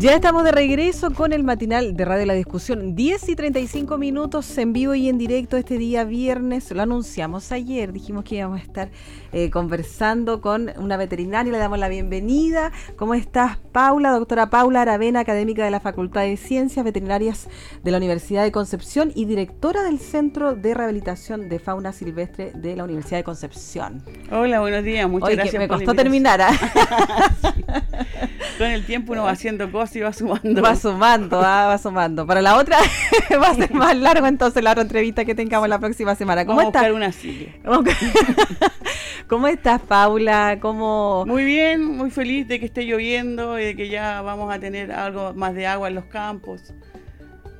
Ya estamos de regreso con el matinal de Radio La Discusión. 10 y 35 minutos en vivo y en directo este día viernes. Lo anunciamos ayer. Dijimos que íbamos a estar eh, conversando con una veterinaria. Le damos la bienvenida. ¿Cómo estás, Paula? Doctora Paula Aravena, académica de la Facultad de Ciencias Veterinarias de la Universidad de Concepción y directora del Centro de Rehabilitación de Fauna Silvestre de la Universidad de Concepción. Hola, buenos días. Muchas gracias. me costó terminar. ¿ah? Con el tiempo uno va haciendo cosas y va sumando. Va sumando, ah, va sumando. Para la otra va a ser más largo entonces la otra entrevista que tengamos la próxima semana. ¿Cómo estás? una silla. ¿Cómo estás, Paula? ¿Cómo... Muy bien, muy feliz de que esté lloviendo y de que ya vamos a tener algo más de agua en los campos.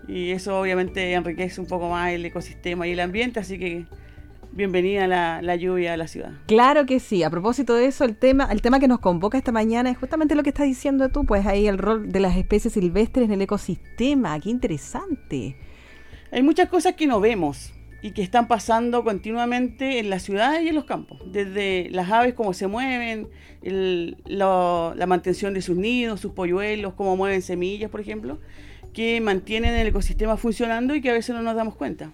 Y eso obviamente enriquece un poco más el ecosistema y el ambiente, así que bienvenida la, la, lluvia a la ciudad. Claro que sí. A propósito de eso, el tema, el tema que nos convoca esta mañana es justamente lo que estás diciendo tú, pues ahí el rol de las especies silvestres en el ecosistema. Qué interesante. Hay muchas cosas que no vemos y que están pasando continuamente en la ciudad y en los campos. Desde las aves, cómo se mueven, la mantención de sus nidos, sus polluelos, cómo mueven semillas, por ejemplo, que mantienen el ecosistema funcionando y que a veces no nos damos cuenta.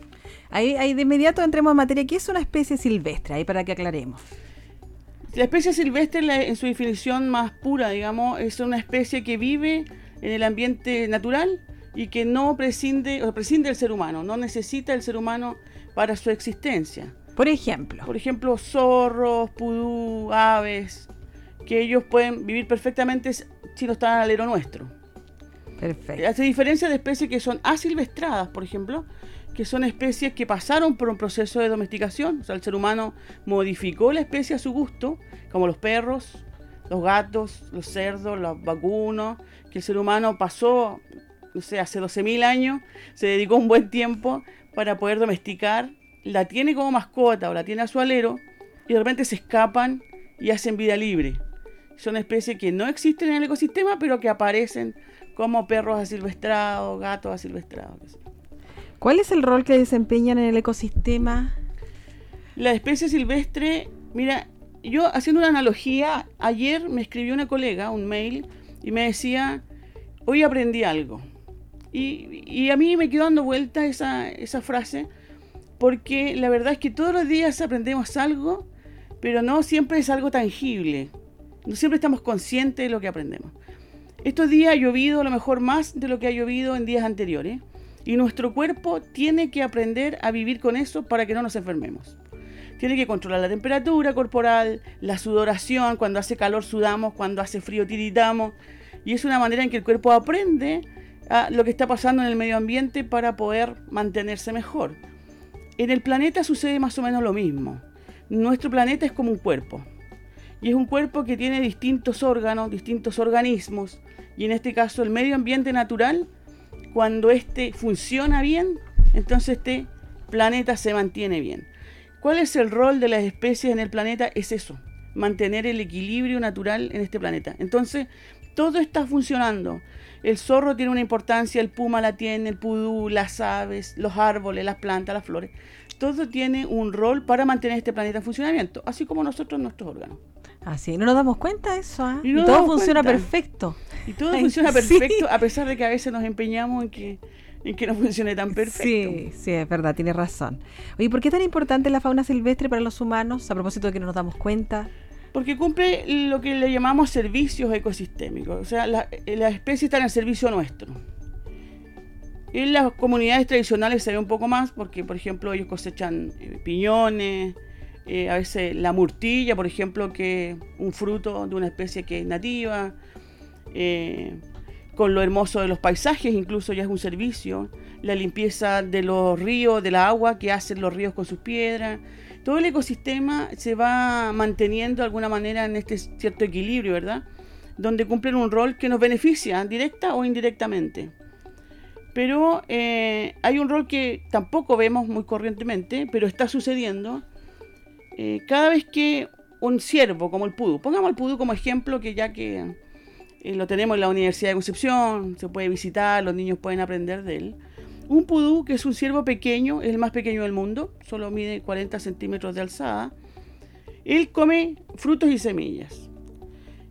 Ahí, de inmediato entremos en materia. ¿Qué es una especie silvestre? Ahí para que aclaremos. La especie silvestre, en su definición más pura, digamos, es una especie que vive en el ambiente natural y que no prescinde, o prescinde del ser humano, no necesita el ser humano para su existencia. Por ejemplo. Por ejemplo, zorros, pudú, aves, que ellos pueden vivir perfectamente si no están al alero nuestro. Perfecto. Hace diferencia de especies que son asilvestradas, por ejemplo, que son especies que pasaron por un proceso de domesticación. O sea, el ser humano modificó la especie a su gusto, como los perros, los gatos, los cerdos, los vacunos, que el ser humano pasó, no sé, hace 12.000 años, se dedicó un buen tiempo para poder domesticar, la tiene como mascota o la tiene a su alero, y de repente se escapan y hacen vida libre. Son especies que no existen en el ecosistema, pero que aparecen como perros asilvestrados, gatos asilvestrados. ¿Cuál es el rol que desempeñan en el ecosistema? La especie silvestre, mira, yo haciendo una analogía, ayer me escribió una colega un mail y me decía, hoy aprendí algo. Y, a mí me quedó dando vuelta esa, esa frase, porque la verdad es que todos los días aprendemos algo, pero no siempre es algo tangible. No siempre estamos conscientes de lo que aprendemos. Estos días ha llovido a lo mejor más de lo que ha llovido en días anteriores. Y nuestro cuerpo tiene que aprender a vivir con eso para que no nos enfermemos. Tiene que controlar la temperatura corporal, la sudoración, cuando hace calor sudamos, cuando hace frío tiritamos. Y es una manera en que el cuerpo aprende a lo que está pasando en el medio ambiente para poder mantenerse mejor. En el planeta sucede más o menos lo mismo. Nuestro planeta es como un cuerpo. Y es un cuerpo que tiene distintos órganos, distintos organismos. Y en este caso el medio ambiente natural cuando este funciona bien, entonces este planeta se mantiene bien. ¿Cuál es el rol de las especies en el planeta? Es eso, mantener el equilibrio natural en este planeta. Entonces, todo está funcionando. El zorro tiene una importancia, el puma la tiene, el pudú, las aves, los árboles, las plantas, las flores. Todo tiene un rol para mantener este planeta en funcionamiento, así como nosotros nuestros órganos. Así, no nos damos cuenta de eso. ¿ah? Y, todo funciona perfecto. Y todo funciona perfecto, a pesar de que a veces nos empeñamos en que, en que no funcione tan perfecto. Sí, sí, es verdad, tiene razón. Oye, ¿por qué es tan importante la fauna silvestre para los humanos, a propósito de que no nos damos cuenta? Porque cumple lo que le llamamos servicios ecosistémicos. O sea, las la especies están al servicio nuestro. En las comunidades tradicionales se ve un poco más porque, por ejemplo, ellos cosechan eh, piñones, eh, a veces la murtilla, por ejemplo, que es un fruto de una especie que es nativa, eh, con lo hermoso de los paisajes, incluso ya es un servicio, la limpieza de los ríos, de la agua que hacen los ríos con sus piedras. Todo el ecosistema se va manteniendo de alguna manera en este cierto equilibrio, ¿verdad? Donde cumplen un rol que nos beneficia, directa o indirectamente. Pero eh, hay un rol que tampoco vemos muy corrientemente, pero está sucediendo, eh, cada vez que un ciervo como el pudú, pongamos el pudú como ejemplo, que ya que lo tenemos en la Universidad de Concepción, se puede visitar, los niños pueden aprender de él. Un pudú, que es un ciervo pequeño, es el más pequeño del mundo, solo mide 40 centímetros de alzada. Él come frutos y semillas.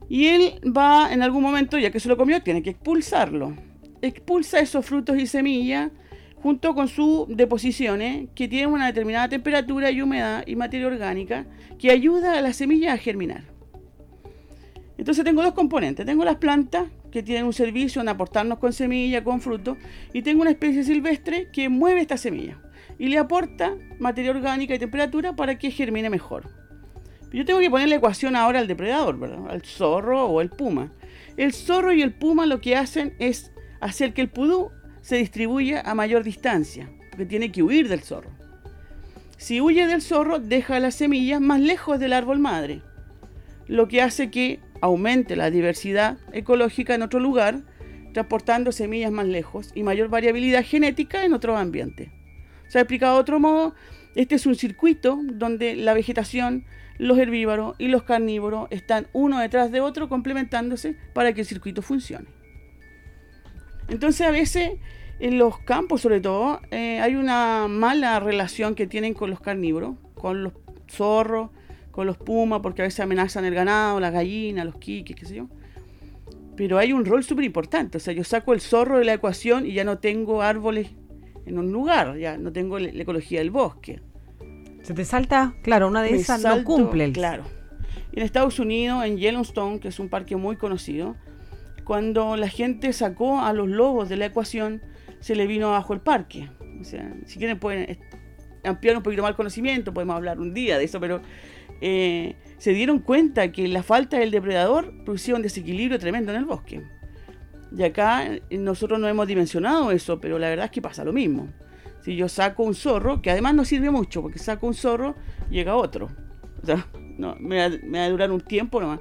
Y él va en algún momento, ya que se lo comió, tiene que expulsarlo. Expulsa esos frutos y semillas junto con sus deposiciones que tienen una determinada temperatura y humedad y materia orgánica que ayuda a la semilla a germinar. Entonces tengo dos componentes. Tengo las plantas que tienen un servicio en aportarnos con semilla, con fruto, y tengo una especie silvestre que mueve esta semilla y le aporta materia orgánica y temperatura para que germine mejor. Yo tengo que poner la ecuación ahora al depredador, ¿verdad? Al zorro o el puma. El zorro y el puma lo que hacen es hacer que el pudú se distribuya a mayor distancia, porque tiene que huir del zorro. Si huye del zorro, deja las semillas más lejos del árbol madre, lo que hace que aumente la diversidad ecológica en otro lugar, transportando semillas más lejos y mayor variabilidad genética en otro ambiente. Se ha explicado de otro modo, este es un circuito donde la vegetación los herbívoros y los carnívoros están uno detrás de otro complementándose para que el circuito funcione. Entonces a veces en los campos sobre todo eh, hay una mala relación que tienen con los carnívoros, con los zorros, con los pumas, porque a veces amenazan el ganado, las gallinas, los quiques, qué sé yo. Pero hay un rol súper importante, o sea, yo saco el zorro de la ecuación y ya no tengo árboles en un lugar, ya no tengo la ecología del bosque. Se te salta, claro, una de esas no cumple. Claro. En Estados Unidos, en Yellowstone, que es un parque muy conocido, cuando la gente sacó a los lobos de la ecuación, se le vino abajo el parque. O sea, si quieren pueden ampliar un poquito más el conocimiento, podemos hablar un día de eso, pero eh, se dieron cuenta que la falta del depredador producía un desequilibrio tremendo en el bosque. Y acá eh, nosotros no hemos dimensionado eso, pero la verdad es que pasa lo mismo. Si yo saco un zorro, que además no sirve mucho, porque saco un zorro, llega otro. O sea, no, me, va, a durar un tiempo nomás.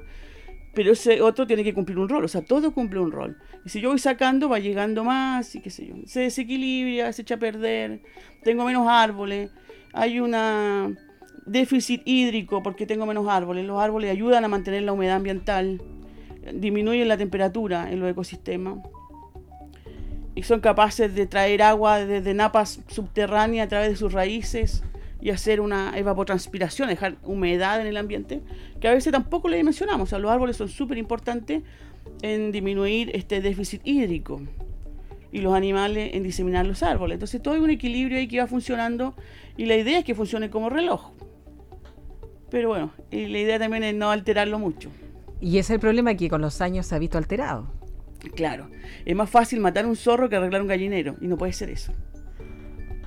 Pero ese otro tiene que cumplir un rol, o sea, todo cumple un rol. Y si yo voy sacando, va llegando más, y qué sé yo. Se desequilibra, se echa a perder, tengo menos árboles, hay una déficit hídrico porque tengo menos árboles. Los árboles ayudan a mantener la humedad ambiental, disminuyen la temperatura en los ecosistemas y son capaces de traer agua desde napas subterráneas a través de sus raíces y hacer una evapotranspiración, dejar humedad en el ambiente, que a veces tampoco le dimensionamos. O sea, los árboles son súper importantes en disminuir este déficit hídrico y los animales en diseminar los árboles. Entonces todo hay un equilibrio ahí que va funcionando y la idea es que funcione como reloj. Pero bueno, y la idea también es no alterarlo mucho. Y ese es el problema que con los años se ha visto alterado. Claro, es más fácil matar un zorro que arreglar un gallinero, y no puede ser eso.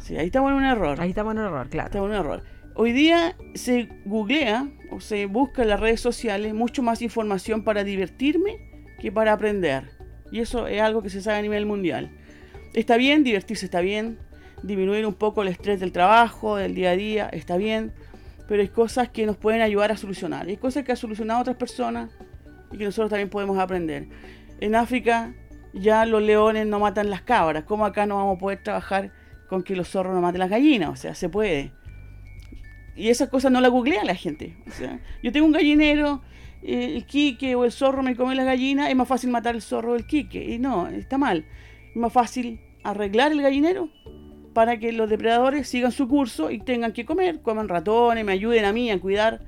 Sí, ahí estamos en un error. Ahí estamos en un error, claro. Estamos en un error. Hoy día se googlea o se busca en las redes sociales mucho más información para divertirme que para aprender. Y eso es algo que se sabe a nivel mundial. Está bien, divertirse está bien, disminuir un poco el estrés del trabajo, del día a día, está bien, pero hay cosas que nos pueden ayudar a solucionar. Hay cosas que han solucionado otras personas y que nosotros también podemos aprender. En África ya los leones no matan las cabras. ¿Cómo acá no vamos a poder trabajar con que los zorros no maten las gallinas? O sea, se puede. Y esas cosas no las googlea la gente. O sea, yo tengo un gallinero, eh, el quique o el zorro me come las gallinas, es más fácil matar el zorro o el quique. Y no, está mal. Es más fácil arreglar el gallinero para que los depredadores sigan su curso y tengan que comer, coman ratones, me ayuden a mí a cuidar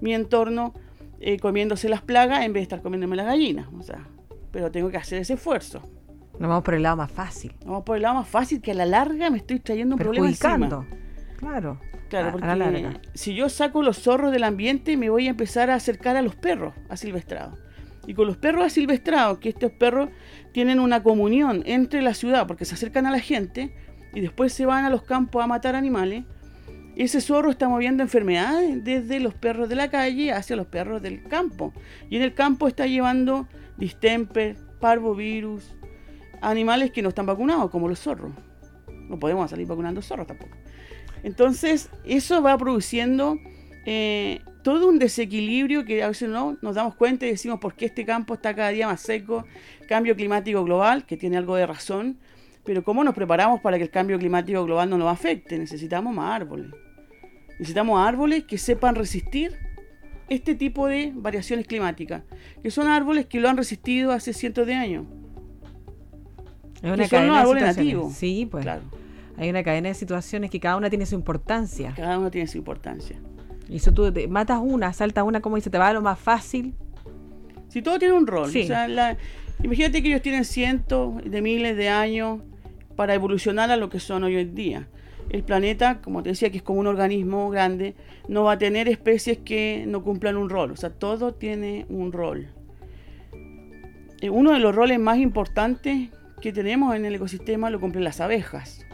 mi entorno eh, comiéndose las plagas en vez de estar comiéndome las gallinas. O sea, pero tengo que hacer ese esfuerzo. Nos vamos por el lado más fácil. Nos vamos por el lado más fácil que a la larga me estoy trayendo un problema encima. Claro. Claro, porque si yo saco los zorros del ambiente, me voy a empezar a acercar a los perros asilvestrados. Y con los perros asilvestrados, que estos perros tienen una comunión entre la ciudad, porque se acercan a la gente y después se van a los campos a matar animales, ese zorro está moviendo enfermedades desde los perros de la calle hacia los perros del campo. Y en el campo está llevando distemper, parvovirus, animales que no están vacunados, como los zorros. No podemos salir vacunando zorros tampoco. Entonces, eso va produciendo eh, todo un desequilibrio que a veces no nos damos cuenta y decimos por qué este campo está cada día más seco, cambio climático global, que tiene algo de razón, pero ¿cómo nos preparamos para que el cambio climático global no nos afecte? Necesitamos más árboles. Necesitamos árboles que sepan resistir este tipo de variaciones climáticas, que son árboles que lo han resistido hace cientos de años. Es una son árboles nativos. Sí, pues. Claro. Hay una cadena de situaciones que cada una tiene su importancia. Cada una tiene su importancia. Y si tú matas una, saltas una, como dice, te va a lo más fácil. Si todo tiene un rol. imagínate que ellos tienen cientos de miles de años para evolucionar a lo que son hoy en día. El planeta, como te decía, que es como un organismo grande, no va a tener especies que no cumplan un rol. O sea, todo tiene un rol. Eh, uno de los roles más importantes que tenemos en el ecosistema lo cumplen las abejas.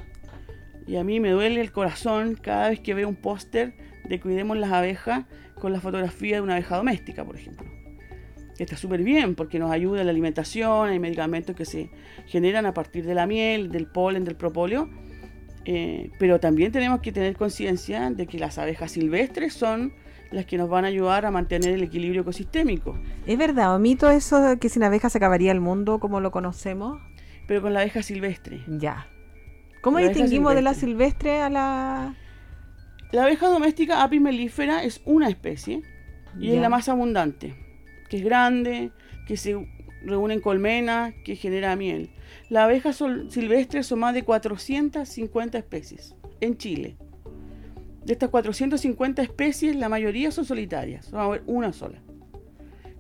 Y a mí me duele el corazón cada vez que veo un póster de Cuidemos las abejas con la fotografía de una abeja doméstica, por ejemplo. Está súper bien porque nos ayuda en la alimentación, hay medicamentos que se generan a partir de la miel, del polen, del propóleo. Eh, pero también tenemos que tener conciencia de que las abejas silvestres son las que nos van a ayudar a mantener el equilibrio ecosistémico. ¿Es verdad o mito eso que sin abejas se acabaría el mundo como lo conocemos? Pero con la abeja silvestre. Ya. ¿Cómo distinguimos de la silvestre a la...? La abeja doméstica apis mellifera es una especie y es la más abundante, que es grande, que se reúne en colmenas, que genera miel. Las abejas silvestres son más de 450 especies en Chile. De estas 450 especies, la mayoría son solitarias, vamos a ver una sola.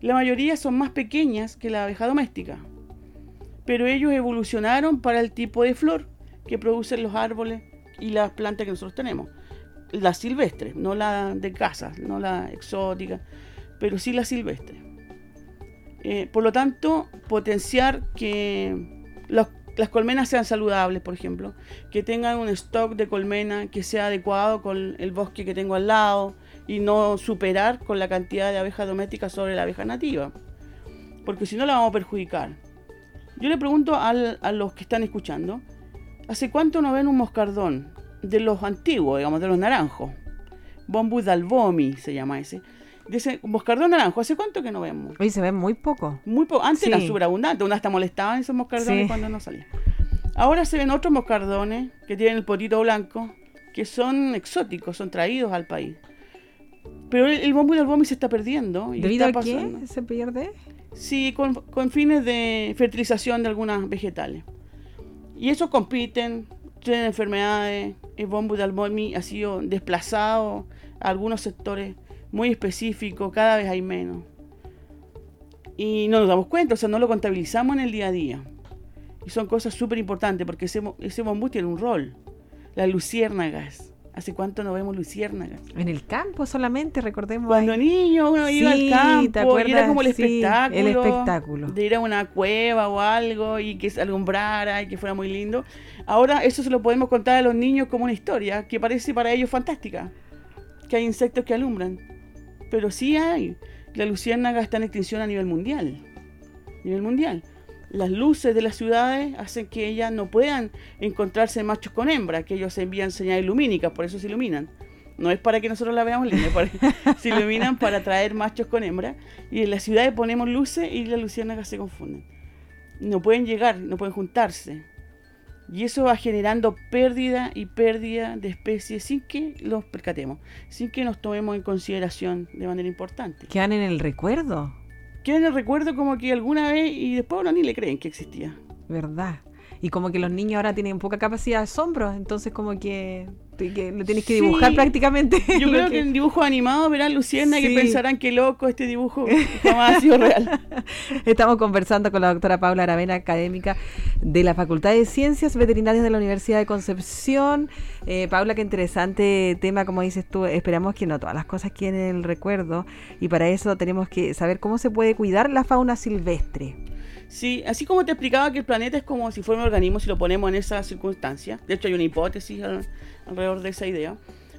La mayoría son más pequeñas que la abeja doméstica, pero ellos evolucionaron para el tipo de flor que producen los árboles y las plantas que nosotros tenemos. La silvestre, no la de casa, no la exótica, pero sí la silvestre. Eh, por lo tanto, potenciar que las colmenas sean saludables, por ejemplo, que tengan un stock de colmena que sea adecuado con el bosque que tengo al lado y no superar con la cantidad de abejas domésticas sobre la abeja nativa, porque si no la vamos a perjudicar. Yo le pregunto a los que están escuchando, ¿Hace cuánto no ven un moscardón? De los antiguos, digamos, de los naranjos. Bombus dalbomi se llama ese. Ese moscardón naranjo, ¿hace cuánto que no vemos? Hoy se ven muy poco. Muy poco. Antes era súper abundante, uno hasta molestaban esos moscardones cuando no salían. Ahora se ven otros moscardones que tienen el potito blanco, que son exóticos, son traídos al país. Pero el, el bombus se está perdiendo. Y ¿Debido a qué se pierde? Sí, con, con fines de fertilización de algunas vegetales. Y eso compiten, tienen enfermedades. El bombo de Almomi ha sido desplazado a algunos sectores muy específicos, cada vez hay menos. Y no nos damos cuenta, o sea, no lo contabilizamos en el día a día. Y son cosas súper importantes porque ese, ese tiene un rol. Las luciérnagas ¿Hace cuánto no vemos luciérnagas? En el campo solamente, recordemos. Cuando niño uno iba al campo y era como el espectáculo. El espectáculo. De ir a una cueva o algo y que se alumbrara y que fuera muy lindo. Ahora eso se lo podemos contar a los niños como una historia que parece para ellos fantástica. Que hay insectos que alumbran. Pero sí hay. La luciérnaga está en extinción a nivel mundial. A nivel mundial las luces de las ciudades hacen que ellas no puedan encontrarse machos con hembras, que ellos envían señales lumínicas, por eso se iluminan. No es para que nosotros la veamos se iluminan para atraer machos con hembras. Y en las ciudades ponemos luces y las luciérnagas se confunden. No pueden llegar, no pueden juntarse. Y eso va generando pérdida y pérdida de especies sin que los percatemos, sin que nos tomemos en consideración de manera importante. Quedan en el recuerdo queda en el recuerdo como que alguna vez y después uno ni le creen que existía. ¿Verdad? Y como que los niños ahora tienen poca capacidad de asombro, entonces como que, lo tienes que dibujar prácticamente. Yo creo que... en dibujo animado verán Luciana y que pensarán que loco este dibujo jamás ha sido real. Estamos conversando con la doctora Paula Aravena, académica de la Facultad de Ciencias Veterinarias de la Universidad de Concepción. Eh, Paula, qué interesante tema, como dices tú, esperamos que no todas las cosas queden en el recuerdo y para eso tenemos que saber cómo se puede cuidar la fauna silvestre. Sí, así como te explicaba que el planeta es como si fuera un organismo si lo ponemos en esa circunstancia. De hecho, hay una hipótesis alrededor de esa idea.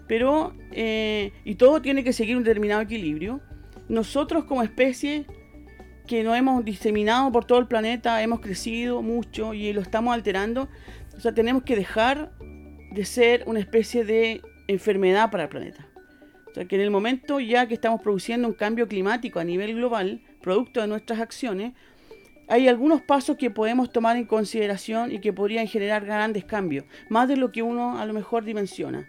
Pero, eh, y todo tiene que seguir un determinado equilibrio. Nosotros como especie que nos hemos diseminado por todo el planeta, hemos crecido mucho y lo estamos alterando. O sea, tenemos que dejar de ser una especie de enfermedad para el planeta. O sea, que en el momento ya que estamos produciendo un cambio climático a nivel global, producto de nuestras acciones, hay algunos pasos que podemos tomar en consideración y que podrían generar grandes cambios, más de lo que uno a lo mejor dimensiona.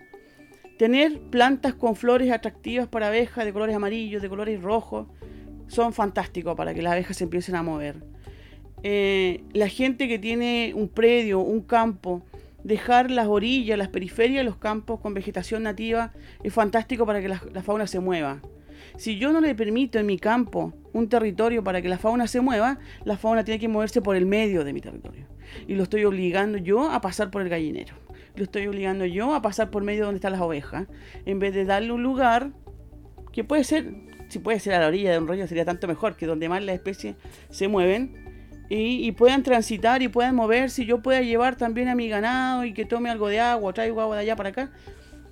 Tener plantas con flores atractivas para abejas de colores amarillos, de colores rojos, son fantásticos para que las abejas se empiecen a mover. Eh, la gente que tiene un predio, un campo, dejar las orillas, las periferias de los campos con vegetación nativa es fantástico para que la fauna se mueva. Si yo no le permito en mi campo un territorio para que la fauna se mueva, la fauna tiene que moverse por el medio de mi territorio. Y lo estoy obligando yo a pasar por el gallinero. Lo estoy obligando yo a pasar por medio donde están las ovejas. En vez de darle un lugar que puede ser, si puede ser a la orilla de un río, sería tanto mejor que donde más las especies se mueven y, puedan transitar y puedan moverse y yo pueda llevar también a mi ganado y que tome algo de agua, traigo agua de allá para acá,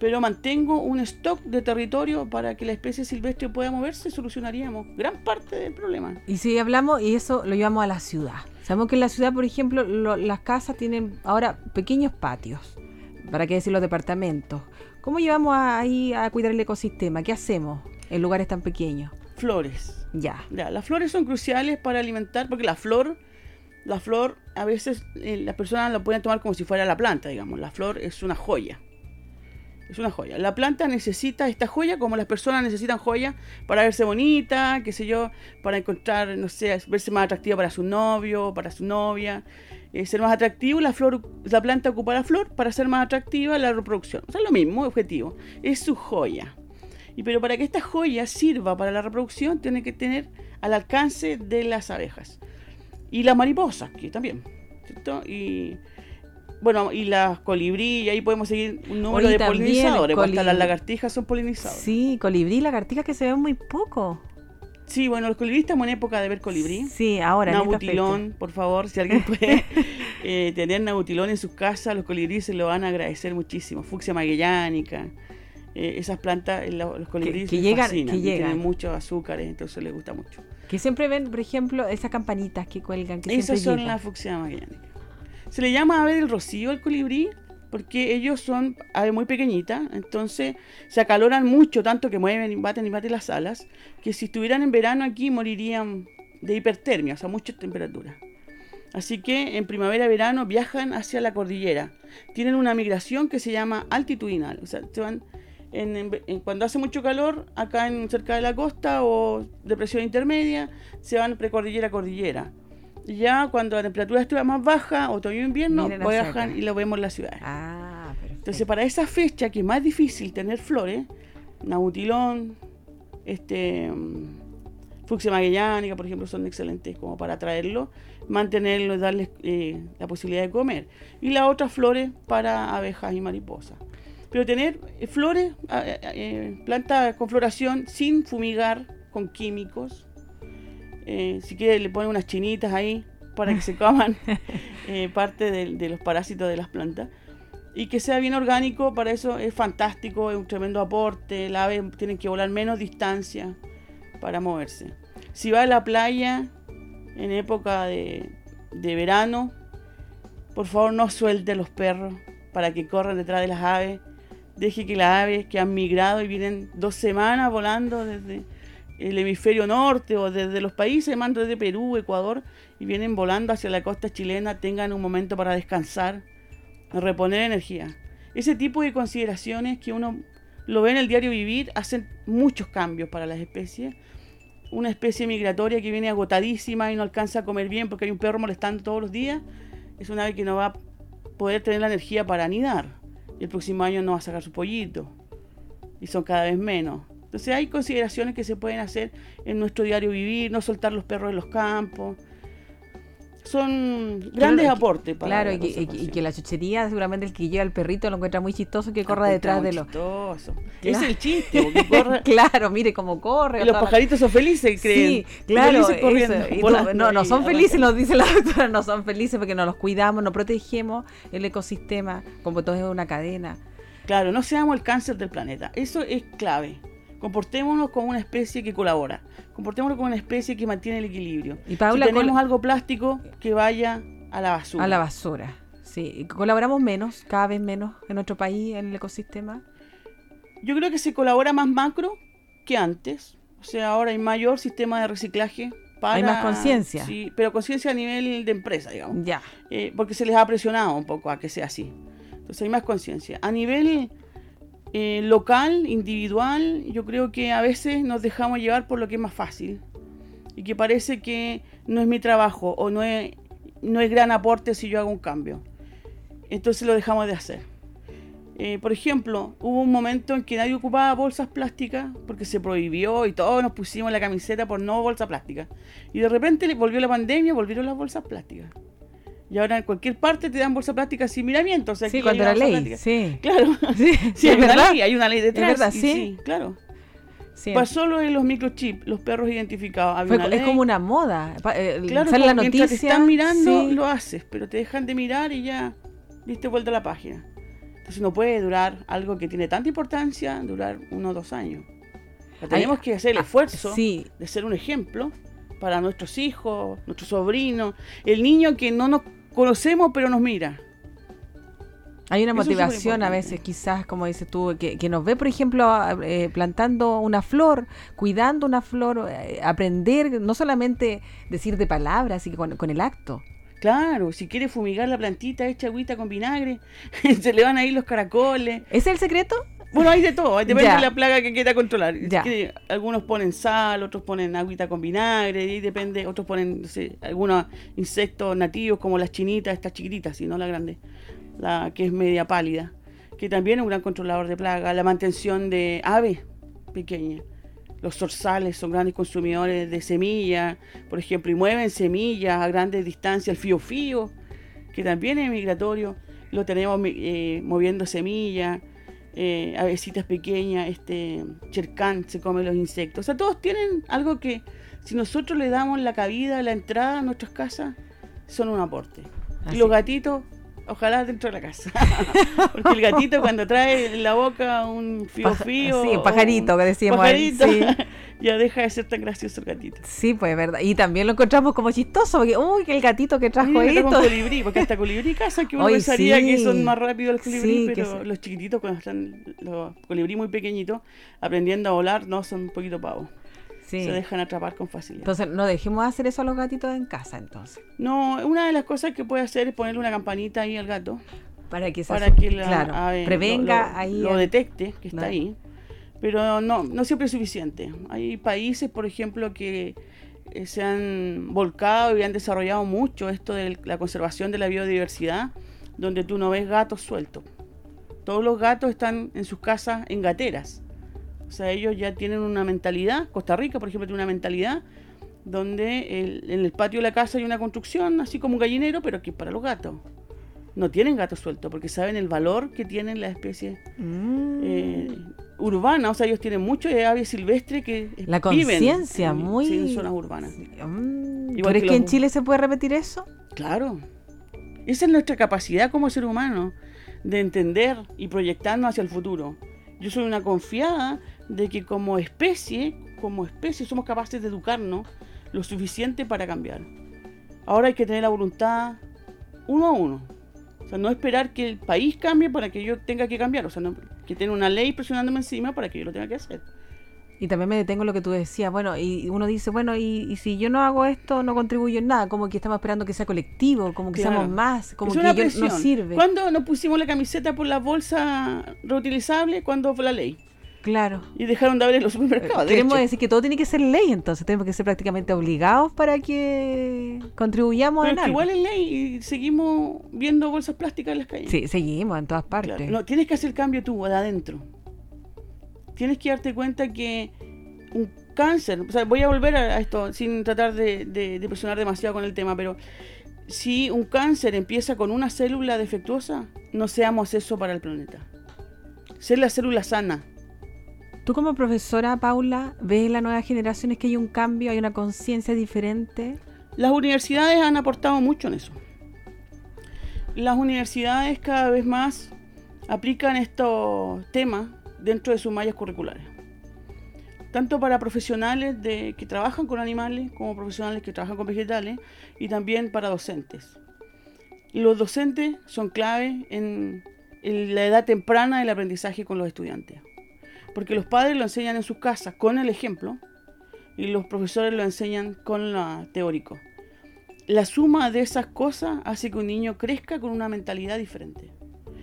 pero mantengo un stock de territorio para que la especie silvestre pueda moverse, solucionaríamos gran parte del problema. Y si hablamos, y eso lo llevamos a la ciudad. Sabemos que en la ciudad, por ejemplo, las casas tienen ahora pequeños patios, para qué decir los departamentos. ¿Cómo llevamos ahí a cuidar el ecosistema? ¿Qué hacemos en lugares tan pequeños? Flores ya. Las flores son cruciales para alimentar, porque la flor, la flor a veces eh, las personas la pueden tomar como si fuera la planta, digamos. La flor es una joya. Es una joya. La planta necesita esta joya como las personas necesitan joya para verse bonita, qué sé yo, para encontrar, no sé, verse más atractiva para su novio, para su novia. Eh, ser más atractivo, la flor, la planta ocupa la flor para ser más atractiva la reproducción. O sea, lo mismo objetivo. Es su joya. Y pero para que esta joya sirva para la reproducción, tiene que tener al alcance de las abejas. Y las mariposas, que también. ¿cierto? Y bueno, y las colibrí, y ahí podemos seguir un número de polinizadores. Hasta las lagartijas son polinizadoras. Sí, colibrí lagartijas que se ven muy poco. Sí, bueno, los colibrí estamos en época de ver colibrí. Sí, ahora. Nabutilón, por favor, si alguien puede eh, tener nabutilón en su casa, los colibrí se lo van a agradecer muchísimo. Fucsia magellánica. Eh, esas plantas, los colibríes que, llegan, que tienen muchos azúcares, entonces les gusta mucho. Que siempre ven, por ejemplo, esas campanitas que cuelgan. Que Esas son las fucsia magellánica. Se le llama ave del rocío al colibrí porque ellos son aves muy pequeñitas, entonces se acaloran mucho, tanto que mueven y baten y baten las alas, que si estuvieran en verano aquí morirían de hipertermia, o sea, mucha temperatura. Así que en primavera-verano viajan hacia la cordillera. Tienen una migración que se llama altitudinal, o sea, se van en, cuando hace mucho calor, acá en cerca de la costa o depresión intermedia, se van precordillera a cordillera. Ya cuando la temperatura estuviera más baja, otoño e invierno, bajan y lo vemos en la ciudad. Ah, Entonces, para esa fecha que es más difícil tener flores, nabutilón, este, mm, fucsia magellánica, por ejemplo, son excelentes como para traerlo, mantenerlo y darles eh, la posibilidad de comer. Y las otras flores para abejas y mariposas. Pero tener eh, flores, eh, eh, plantas con floración sin fumigar con químicos. Si quiere le pone unas chinitas ahí para que se coman parte de, los parásitos de las plantas. Y que sea bien orgánico, para eso es fantástico, es un tremendo aporte. La ave tiene que volar menos distancia para moverse. Si va a la playa en época de, de verano, por favor no suelte los perros para que corran detrás de las aves deje que las aves que han migrado y vienen dos semanas volando desde el hemisferio norte o desde los países, mando desde Perú, Ecuador, y vienen volando hacia la costa chilena, tengan un momento para descansar, reponer energía. Ese tipo de consideraciones que uno lo ve en el diario vivir hacen muchos cambios para las especies. Una especie migratoria que viene agotadísima y no alcanza a comer bien porque hay un perro molestando todos los días, es una ave que no va a poder tener la energía para anidar y el próximo año no va a sacar su pollito. Y son cada vez menos. Entonces hay consideraciones que se pueden hacer en nuestro diario vivir, no soltar los perros en los campos. Son grandes aportes para Claro, y que, la chuchería, seguramente el que lleva el perrito lo encuentra muy chistoso que corra detrás de los. Chistoso. Es el chiste, corre. claro, mire cómo corre. Y los pajaritos son felices, creen. Sí, claro. no, no son felices, nos dice la doctora, no son felices porque no los cuidamos, no protegemos el ecosistema, como todo es una cadena. Claro, no seamos el cáncer del planeta. Eso es clave. Comportémonos como una especie que colabora. Comportémonos como una especie que mantiene el equilibrio. Y Paula, si tenemos algo plástico, que vaya a la basura. A la basura, sí. ¿Colaboramos menos, cada vez menos en nuestro país, en el ecosistema? Yo creo que se colabora más macro que antes. O sea, ahora hay mayor sistema de reciclaje para, hay más conciencia. Sí, pero conciencia a nivel de empresa, digamos. Ya. Eh, porque se les ha presionado un poco a que sea así. Entonces hay más conciencia. A nivel eh, local, individual, yo creo que a veces nos dejamos llevar por lo que es más fácil y que parece que no es mi trabajo o no es, no es gran aporte si yo hago un cambio. Entonces lo dejamos de hacer. Eh, por ejemplo, hubo un momento en que nadie ocupaba bolsas plásticas porque se prohibió y todos nos pusimos la camiseta por no bolsa plástica. Y de repente volvió la pandemia, volvieron las bolsas plásticas. Y ahora en cualquier parte te dan bolsa plástica sin miramiento. O sea, sí, cuando la ley. Sí. Claro. Sí, hay, una ley, hay una ley detrás. Es verdad, sí. claro. Pasó lo de los microchips, los perros identificados. es como una moda. Eh, claro, sale la noticia. te están mirando, lo haces, pero te dejan de mirar y ya diste vuelta a la página. Entonces no puede durar algo que tiene tanta importancia, durar uno o dos años. tenemos que hacer el ah, esfuerzo de ser un ejemplo para nuestros hijos, nuestros sobrinos, el niño que no nos conocemos pero nos mira. Hay una motivación a veces, quizás, como dices tú, que, nos ve, por ejemplo, eh, plantando una flor, cuidando una flor, eh, aprender, no solamente decir de palabras, sino con, con el acto. Claro, si quiere fumigar la plantita, echa agüita con vinagre, se le van a ir los caracoles. ¿Es el secreto? Bueno, hay de todo, depende de la plaga que quiera controlar. algunos ponen sal, otros ponen agüita con vinagre, y depende, otros ponen algunos insectos nativos como las chinitas, estas chiquititas, y no la grande la que es media pálida, que también es un gran controlador de plaga, la mantención de aves pequeñas. Los zorzales son grandes consumidores de semillas, por ejemplo, y mueven semillas a grandes distancias. El fío fío, que también es migratorio, lo tenemos eh, moviendo semillas, eh, avesitas pequeñas, este chercán se come los insectos. O sea, todos tienen algo que si nosotros le damos la cabida, la entrada a nuestras casas, son un aporte. Y los gatitos Ojalá dentro de la casa. Porque el gatito cuando trae en la boca un fío fío. Sí, un pajarito que decíamos. Pajarito, ya deja de ser tan gracioso el gatito. Sí, pues es verdad. Y también lo encontramos como chistoso, porque, uy, que el gatito que trajo sí, esto. Colibrí, porque hasta colibrí casa que uno pensaría que son más rápidos los colibrí, pero los chiquititos, cuando están los colibrí muy pequeñitos, aprendiendo a volar, no, son un poquito pavos. Se dejan atrapar con facilidad. Entonces, no dejemos hacer eso a los gatitos en casa, entonces. No, una de las cosas que puede hacer es ponerle una campanita ahí al gato. Para que, para que la, prevenga ahí. Lo detecte, que está ahí. Pero no, no siempre es suficiente. Hay países, por ejemplo, que eh, se han volcado y han desarrollado mucho esto de la conservación de la biodiversidad, donde tú no ves gatos sueltos. Todos los gatos están en sus casas en gateras. O sea, ellos ya tienen una mentalidad, Costa Rica, por ejemplo, tiene una mentalidad donde en el patio de la casa hay una construcción, así como un gallinero, pero que es para los gatos. No tienen gatos sueltos, porque saben el valor que tienen las especies mm. eh, urbanas. O sea, ellos tienen mucho de aves silvestres que La conciencia, muy... en zonas urbanas. Mm. ¿Crees que, en Chile se puede repetir eso? Claro. Esa es nuestra capacidad como ser humano de entender y proyectarnos hacia el futuro. Yo soy una confiada de que como especie, como especie somos capaces de educarnos lo suficiente para cambiar. Ahora hay que tener la voluntad uno a uno. O sea, no esperar que el país cambie para que yo tenga que cambiar. O sea, no, que tener una ley presionándome encima para que yo lo tenga que hacer. Y también me detengo en lo que tú decías, bueno, y uno dice, bueno, y, si yo no hago esto, no contribuyo en nada, como que estamos esperando que sea colectivo, como que seamos más, como que no sirve. ¿Cuándo nos pusimos la camiseta por la bolsa reutilizable? ¿Cuándo fue la ley? Claro. Y dejaron de abrir los supermercados. Queremos decir que todo tiene que ser ley, entonces tenemos que ser prácticamente obligados para que contribuyamos Pero en Igual es ley y seguimos viendo bolsas plásticas en las calles. Sí, seguimos en todas partes. No, tienes que hacer cambio tú, de adentro. Tienes que darte cuenta que un cáncer, o sea, voy a volver a esto sin tratar de, de presionar demasiado con el tema, pero si un cáncer empieza con una célula defectuosa, no seamos eso para el planeta. Ser la célula sana Tú como profesora, Paula, ¿ves en las nuevas generaciones que hay un cambio, hay una conciencia diferente? Las universidades han aportado mucho en eso. Las universidades cada vez más aplican estos temas dentro de sus mallas curriculares. Tanto para profesionales que trabajan con animales como profesionales que trabajan con vegetales y también para docentes. Los docentes son clave en la edad temprana del aprendizaje con los estudiantes. Porque los padres lo enseñan en sus casas con el ejemplo y los profesores lo enseñan con lo teórico. La suma de esas cosas hace que un niño crezca con una mentalidad diferente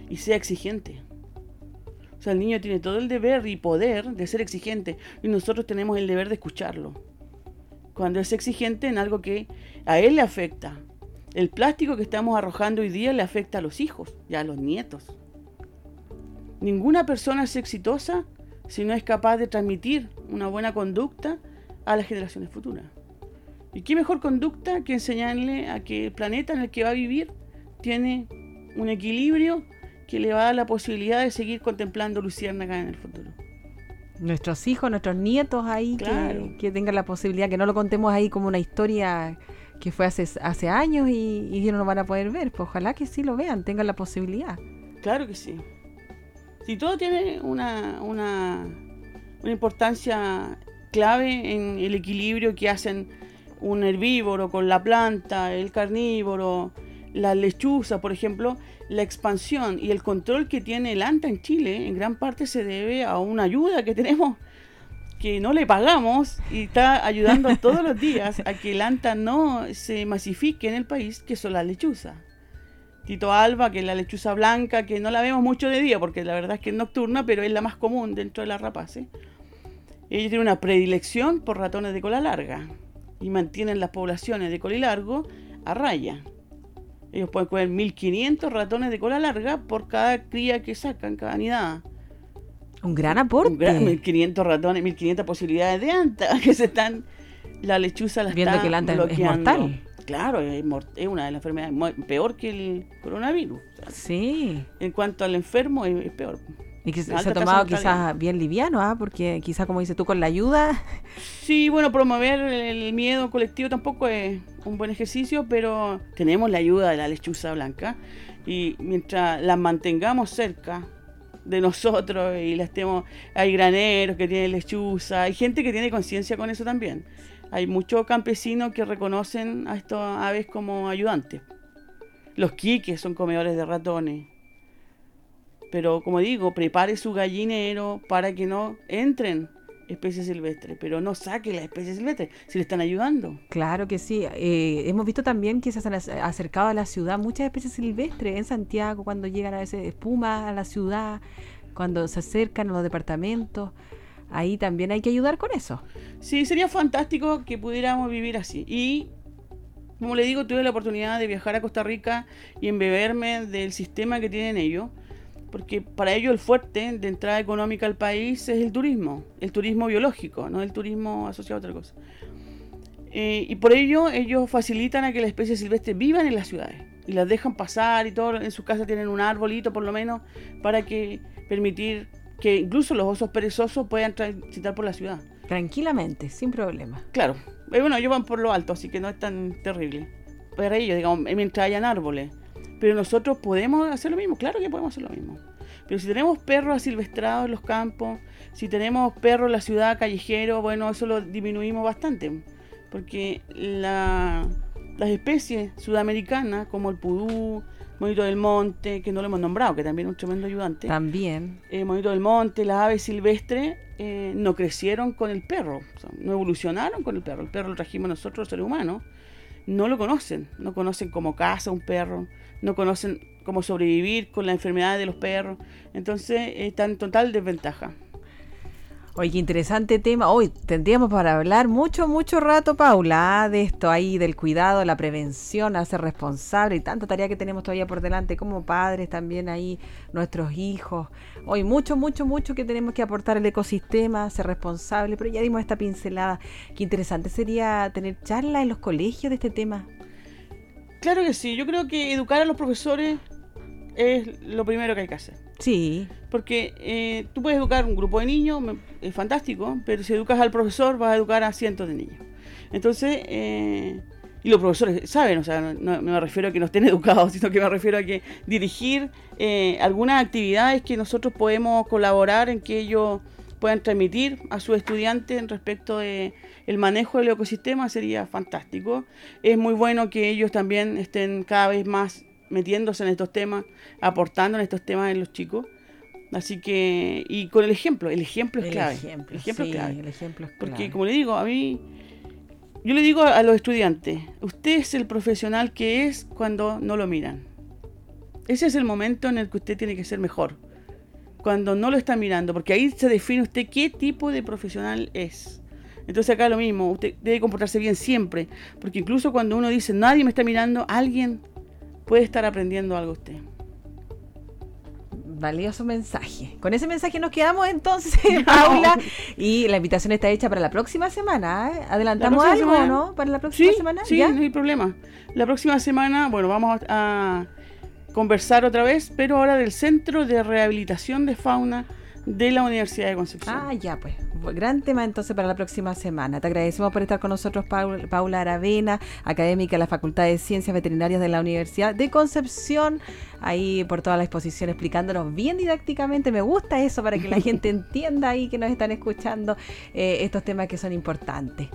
y sea exigente. O sea, el niño tiene todo el deber y poder de ser exigente y nosotros tenemos el deber de escucharlo. Cuando es exigente en algo que a él le afecta. El plástico que estamos arrojando hoy día le afecta a los hijos y a los nietos. Ninguna persona es exitosa si no es capaz de transmitir una buena conducta a las generaciones futuras. ¿Y qué mejor conducta que enseñarle a que el planeta en el que va a vivir tiene un equilibrio que le va a dar la posibilidad de seguir contemplando Luciérnaga en el futuro? Nuestros hijos, nuestros nietos ahí, que, tengan la posibilidad, que no lo contemos ahí como una historia que fue hace, hace años y, y no lo van a poder ver. Pues ojalá que sí lo vean, tengan la posibilidad. Claro que sí. Si todo tiene una, una, importancia clave en el equilibrio que hacen un herbívoro con la planta, el carnívoro, la lechuza, por ejemplo, la expansión y el control que tiene el ANTA en Chile en gran parte se debe a una ayuda que tenemos que no le pagamos y está ayudando todos los días a que el ANTA no se masifique en el país, que son las lechuzas. Tito Alba, que es la lechuza blanca, que no la vemos mucho de día porque la verdad es que es nocturna, pero es la más común dentro de las rapaces. Ella tiene una predilección por ratones de cola larga y mantienen las poblaciones de colilargo a raya. Ellos pueden comer 1500 ratones de cola larga por cada cría que sacan, cada nidada. Un gran aporte. Un gran, 1500 ratones, 1500 posibilidades de anta que se están. La lechuza la Viendo que el anta es mortal. Claro, es, es, una de las enfermedades peor que el coronavirus. sí. En cuanto al enfermo, es peor. Y que se, ha tomado quizás bien liviano, ¿ah? porque quizás, como dices tú, con la ayuda. Sí, bueno, promover el miedo colectivo tampoco es un buen ejercicio, pero tenemos la ayuda de la lechuza blanca. Y mientras las mantengamos cerca de nosotros y las estemos. Hay graneros que tienen lechuza, hay gente que tiene conciencia con eso también. Hay muchos campesinos que reconocen a estas aves como ayudantes. Los quiques son comedores de ratones pero como digo, prepare su gallinero para que no entren especies silvestres, pero no saque las especies silvestres, si le están ayudando. Claro que sí. Eh, hemos visto también que se han acercado a la ciudad muchas especies silvestres en Santiago, cuando llegan a veces espumas a la ciudad, cuando se acercan a los departamentos. Ahí también hay que ayudar con eso. Sí, sería fantástico que pudiéramos vivir así. Y como le digo, tuve la oportunidad de viajar a Costa Rica y embeberme del sistema que tienen ellos porque para ello el fuerte de entrada económica al país es el turismo, el turismo biológico, no el turismo asociado a otra cosa. Eh, y por ello ellos facilitan a que las especies silvestres vivan en las ciudades y las dejan pasar y todo, en su casa tienen un arbolito por lo menos para que permitir que incluso los osos perezosos puedan transitar por la ciudad. Tranquilamente, sin problema. Claro, eh, bueno, ellos van por lo alto, así que no es tan terrible. Para ellos, digamos, mientras hayan árboles. Pero nosotros podemos hacer lo mismo, claro que podemos hacer lo mismo. Pero si tenemos perros asilvestrados en los campos, si tenemos perros en la ciudad, callejero, bueno, eso lo disminuimos bastante. Porque las especies sudamericanas, como el pudú, monito del monte, que no lo hemos nombrado, que también es un tremendo ayudante. También. Eh, monito del monte, las aves silvestres, eh, no crecieron con el perro, no evolucionaron con el perro. El perro lo trajimos nosotros, los seres humanos. No lo conocen, no conocen cómo caza un perro, no conocen cómo sobrevivir con la enfermedad de los perros. Entonces están en total desventaja. Oye, interesante tema. Hoy tendríamos para hablar mucho, mucho rato, Paula, ah, de esto ahí, del cuidado, la prevención, a ser responsable y tanta tarea que tenemos todavía por delante como padres, también ahí nuestros hijos. Hoy mucho, mucho, mucho que tenemos que aportar al ecosistema, ser responsable, pero ya dimos esta pincelada. Qué interesante sería tener charlas en los colegios de este tema. Claro que sí, yo creo que educar a los profesores es lo primero que hay que hacer. Sí. Porque eh, tú puedes educar un grupo de niños, es fantástico, pero si educas al profesor vas a educar a cientos de niños. Entonces, eh, y los profesores saben, o sea, no, me refiero a que no estén educados, sino que me refiero a que dirigir eh, algunas actividades que nosotros podemos colaborar en que ellos puedan transmitir a sus estudiantes respecto de el manejo del ecosistema sería fantástico. Es muy bueno que ellos también estén cada vez más metiéndose en estos temas, aportando en estos temas en los chicos. Así que, y con el ejemplo, el ejemplo es clave. el ejemplo es clave. El ejemplo es Porque como le digo, a mí, yo le digo a los estudiantes, usted es el profesional que es cuando no lo miran. Ese es el momento en el que usted tiene que ser mejor cuando no lo está mirando, porque ahí se define usted qué tipo de profesional es. Entonces acá lo mismo, usted debe comportarse bien siempre, porque incluso cuando uno dice nadie me está mirando, alguien puede estar aprendiendo algo usted. valioso mensaje. Con ese mensaje nos quedamos entonces, Paula. Y la invitación está hecha para la próxima semana. ¿eh? ¿Adelantamos algo no? ¿Para la próxima semana? Sí, no hay problema. La próxima semana, bueno, vamos a conversar otra vez, pero ahora del Centro de Rehabilitación de Fauna de la Universidad de Concepción. Ah, ya, pues. Gran tema entonces para la próxima semana. Te agradecemos por estar con nosotros, Paula Aravena, académica de la Facultad de Ciencias Veterinarias de la Universidad de Concepción, ahí por toda la exposición explicándonos bien didácticamente. Me gusta eso para que la gente entienda ahí que nos están escuchando eh, estos temas que son importantes.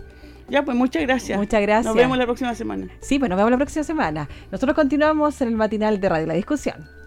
Ya, pues muchas gracias. Muchas gracias. Nos vemos la próxima semana. Sí, pues nos vemos la próxima semana. Nosotros continuamos en el matinal de Radio La Discusión.